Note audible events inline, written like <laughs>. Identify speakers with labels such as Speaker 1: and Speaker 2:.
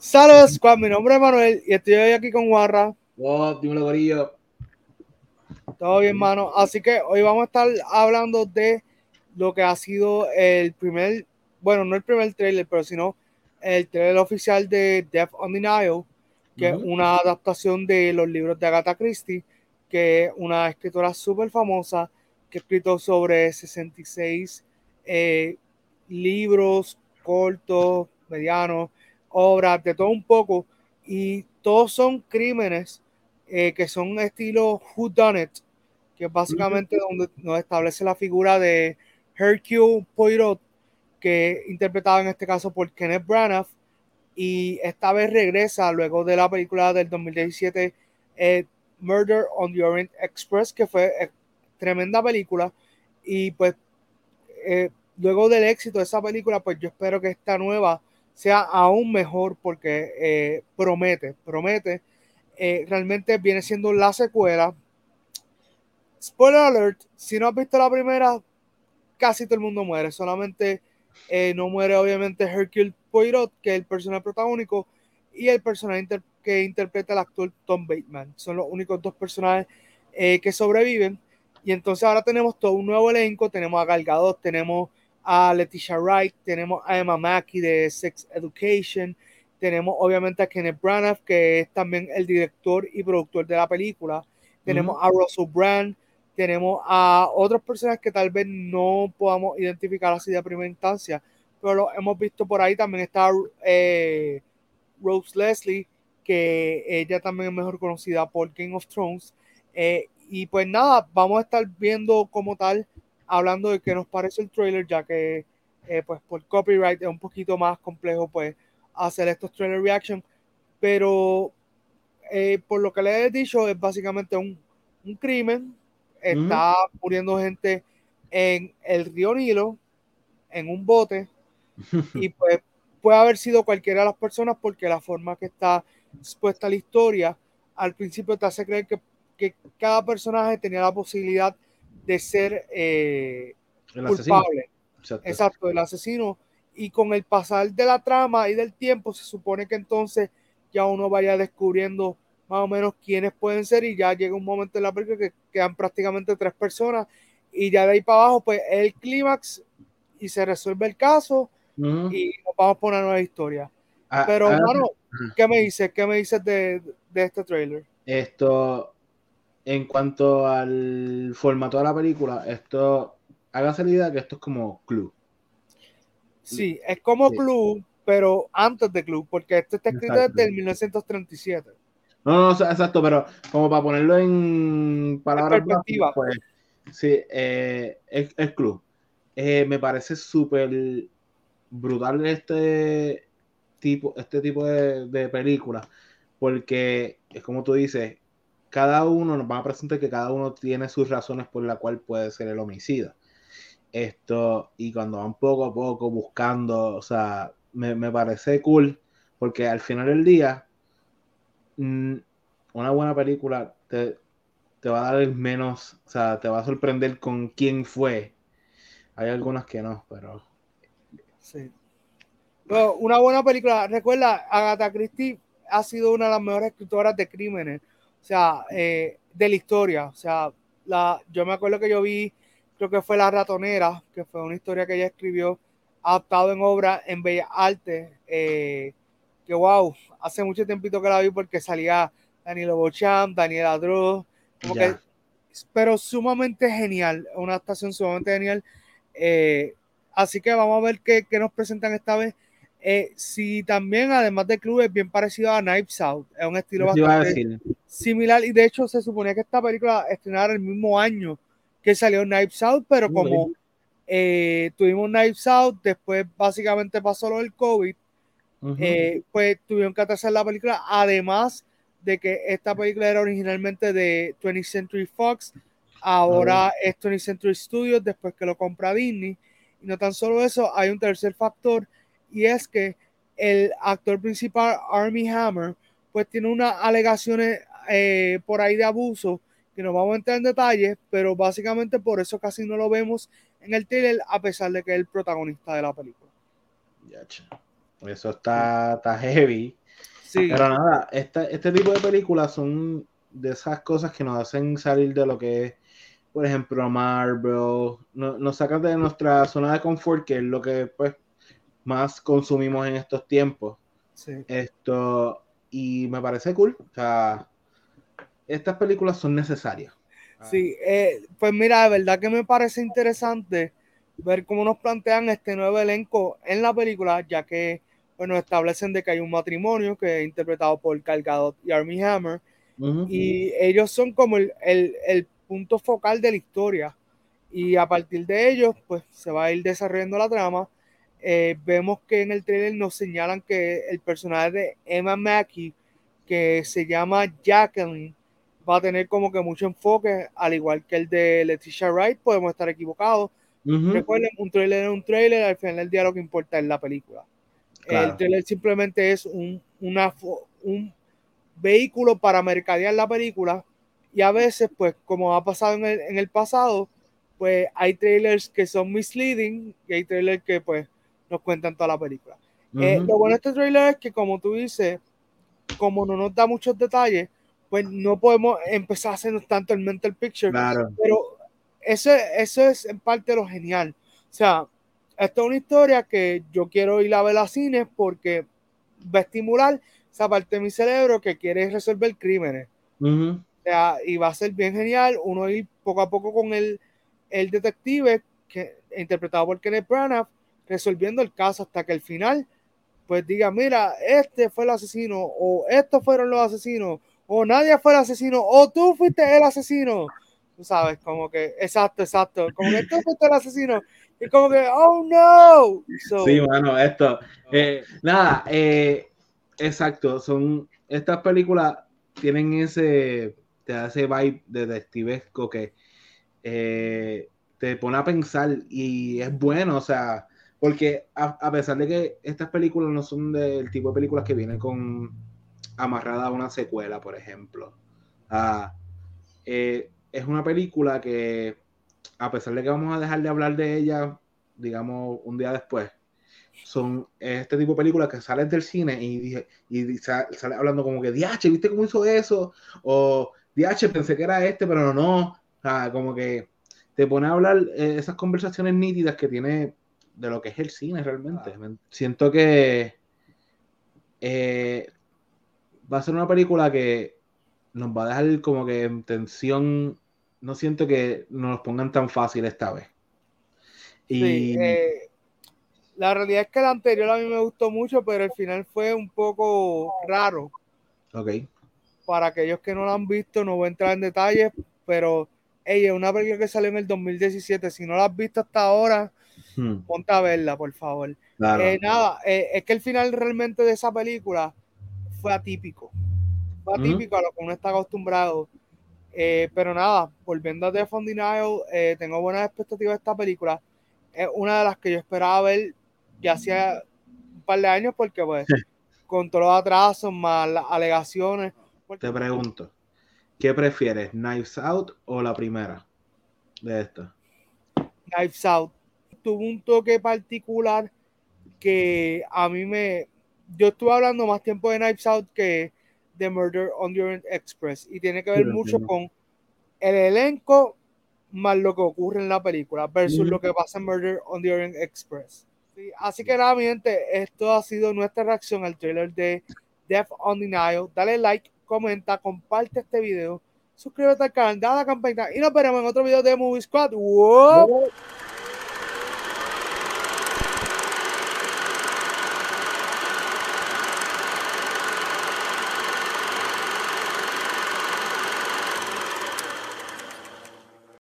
Speaker 1: Saludos, Squad. Mi nombre es Manuel y estoy hoy aquí con Guarra.
Speaker 2: Oh, dímelo, gorillo.
Speaker 1: Todo bien, mano. Así que hoy vamos a estar hablando de lo que ha sido el primer, bueno, no el primer trailer, pero sino el trailer oficial de Death on the Nile, que es una adaptación de los libros de Agatha Christie, que es una escritora súper famosa que ha escrito sobre 66 eh, libros cortos, medianos, obras, de todo un poco, y todos son crímenes eh, que son estilo Who Done It, que es básicamente donde nos establece la figura de Hercule Poirot, que interpretado en este caso por Kenneth Branagh, y esta vez regresa luego de la película del 2017 eh, Murder on the Orient Express, que fue eh, tremenda película, y pues luego del éxito de esa película, pues yo espero que esta nueva sea aún mejor porque eh, promete, promete. Eh, realmente viene siendo la secuela. Spoiler alert, si no has visto la primera, casi todo el mundo muere. Solamente eh, no muere obviamente Hercule Poirot, que es el personaje protagónico, y el personaje que interpreta el actor Tom Bateman. Son los únicos dos personajes que sobreviven. Y entonces ahora tenemos todo un nuevo elenco. Tenemos a Gal Gadot, tenemos a Leticia Wright, tenemos a Emma Mackey de Sex Education, tenemos obviamente a Kenneth Branagh, que es también el director y productor de la película, tenemos a Russell Brand, tenemos a otras personas que tal vez no podamos identificar así de primera instancia, pero lo hemos visto por ahí, también está eh, Rose Leslie, que ella también es mejor conocida por Game of Thrones, eh, y pues nada, vamos a estar viendo como tal hablando de qué nos parece el trailer, ya que eh, pues por copyright es un poquito más complejo pues hacer estos trailer reaction, pero eh, por lo que le he dicho es básicamente un, un crimen, está muriendo gente en el río Nilo, en un bote, <laughs> y pues puede haber sido cualquiera de las personas porque la forma que está expuesta la historia al principio te hace creer que, que cada personaje tenía la posibilidad de ser eh, culpable. Exacto. el asesino. Y con el pasar de la trama y del tiempo, se supone que entonces ya uno vaya descubriendo más o menos quiénes pueden ser y ya llega un momento en la película que quedan prácticamente tres personas y ya de ahí para abajo pues el clímax y se resuelve el caso y nos vamos a poner una nueva historia. Ah, Pero, ah, ¿qué me dices? ¿Qué me dices de, de este trailer?
Speaker 2: Esto, en cuanto al formato de la película, esto, haga salida que esto es como Club.
Speaker 1: Sí, es como Club, pero antes de Club, porque esto está escrito desde 1937.
Speaker 2: No, no, exacto, pero como para ponerlo en palabras
Speaker 1: perspectiva.
Speaker 2: pues, sí, eh, es, Club. Eh, me parece súper brutal este tipo, este tipo de, de película, porque es como tú dices, cada uno nos va a presentar que cada uno tiene sus razones por la cual puede ser el homicida. Esto, y cuando van poco a poco buscando, o sea, me, parece cool, porque al final del día, mm, una buena película te, va a dar el menos, o sea, te va a sorprender con quién fue. Hay algunas que no, pero.
Speaker 1: Sí. una buena película. Recuerda, Agatha Christie ha sido una de las mejores escritoras de crímenes o sea, eh, de la historia. O sea, la, yo me acuerdo que yo vi, creo que fue La Ratonera, que fue una historia que ella escribió, adaptado en obra en Bellas Artes, eh, que wow, hace mucho tiempito que la vi porque salía Danilo Bocham, Daniela Droz, pero sumamente genial, una adaptación sumamente genial. Eh, así que vamos a ver qué, qué nos presentan esta vez. Eh, si también, además de club, es bien parecido a Knives Out, es un estilo bastante similar. Y de hecho, se suponía que esta película estrenara el mismo año que salió Knives Out, pero como eh, tuvimos Knives Out, después básicamente pasó lo del COVID, eh, pues tuvieron que atrasar la película. Además de que esta película era originalmente de 20th Century Fox, ahora es 20th Century Studios, después que lo compra Disney. Y no tan solo eso, hay un tercer factor y es que el actor principal, Army Hammer, pues tiene unas alegaciones eh, por ahí de abuso que no vamos a entrar en detalles, pero básicamente por eso casi no lo vemos en el trailer, a pesar de que es el protagonista de la película.
Speaker 2: Eso está, está heavy. Sí. Pero nada, este tipo de películas son de esas cosas que nos hacen salir de lo que es, por ejemplo, Marvel, nos sacan de nuestra zona de confort, que es lo que pues más consumimos en estos tiempos. Esto, y me parece cool. O sea, estas películas son necesarias.
Speaker 1: Sí, eh, pues mira, de verdad que me parece interesante ver cómo nos plantean este nuevo elenco en la película, ya que bueno, establecen de que hay un matrimonio que es interpretado por Calgado y Army Hammer, y ellos son como el, el, el, punto focal de la historia, y a partir de ellos, pues se va a ir desarrollando la trama. Eh, vemos que en el trailer nos señalan que el personaje de Emma Mackey, que se llama Jacqueline, va a tener como que mucho enfoque, al igual que el de Leticia Wright, podemos estar equivocados. Recuerden, un trailer es un trailer, al final del día lo que importa es la película. El trailer simplemente es un, una, un vehículo para mercadear la película y a veces, pues como ha pasado en el, en el pasado, pues hay trailers que son misleading y hay trailers que pues nos cuentan toda la película. Eh, lo bueno de este trailer es que como tú dices, como no nos da muchos detalles, pues no podemos empezar a hacernos tanto el mental picture. Pero eso, eso es en parte lo genial. O sea, esta es una historia que yo quiero ir a ver a cines porque va a estimular esa parte de mi cerebro que quiere resolver crímenes. o sea, y va a ser bien genial uno ir poco a poco con el, el detective que, interpretado por Kenneth Branagh resolviendo el caso hasta que al final pues diga, mira, este fue el asesino o estos fueron los asesinos o nadie fue el asesino o tú fuiste el asesino. Tú sabes, como que, exacto, exacto, como que tú fuiste el asesino y como que, oh no.
Speaker 2: sí, bueno, esto. Eh, nada, eh, exacto. Son estas películas tienen ese, te ese vibe de detectivesco que eh, te pone a pensar y es bueno, o sea, porque a, pesar de que estas películas no son del tipo de películas que vienen con amarrada a una secuela, por ejemplo. Ah, es una película que a pesar de que vamos a dejar de hablar de ella, digamos, un día después, son este tipo de películas que salen del cine y, y sale, hablando como que, DH, ¿viste cómo hizo eso? O DH, pensé que era este, pero no. O como que te pone a hablar eh, esas conversaciones nítidas que tiene de lo que es el cine realmente. Siento que eh, va a ser una película que nos va a dejar como que en tensión no siento que nos pongan tan fácil esta vez.
Speaker 1: Y... Eh, la realidad es que la anterior a mí me gustó mucho, pero el final fue un poco raro.
Speaker 2: Ok.
Speaker 1: Para aquellos que no la han visto, no voy a entrar en detalles, pero ella es una película que salió en el 2017. Si no la has visto hasta ahora, hmm. ponte a verla, por favor. Eh, nada, eh, es que el final realmente de esa película fue atípico. Fue atípico a lo que uno está acostumbrado. Eh, pero nada, volviendo a Denial, eh, tengo buenas expectativas de esta película. Es una de las que yo esperaba ver ya hacía un par de años porque pues <laughs> con todos los atrasos más las alegaciones.
Speaker 2: Te pregunto, ¿qué prefieres, Knives Out o la primera de esta?
Speaker 1: Knives Out. Tuvo un toque particular que a mí me... Yo estuve hablando más tiempo de Knives Out que The Murder on the Orient Express y tiene que ver mucho con el elenco más lo que ocurre en la película versus lo que pasa en Murder on the Orient Express. así que nada, mi gente, esto ha sido nuestra reacción al trailer de Death on the Nile. Dale like, comenta, comparte este video, suscríbete al canal, dale a la campanita y nos veremos en otro video de Movie Squad. ¡Wow!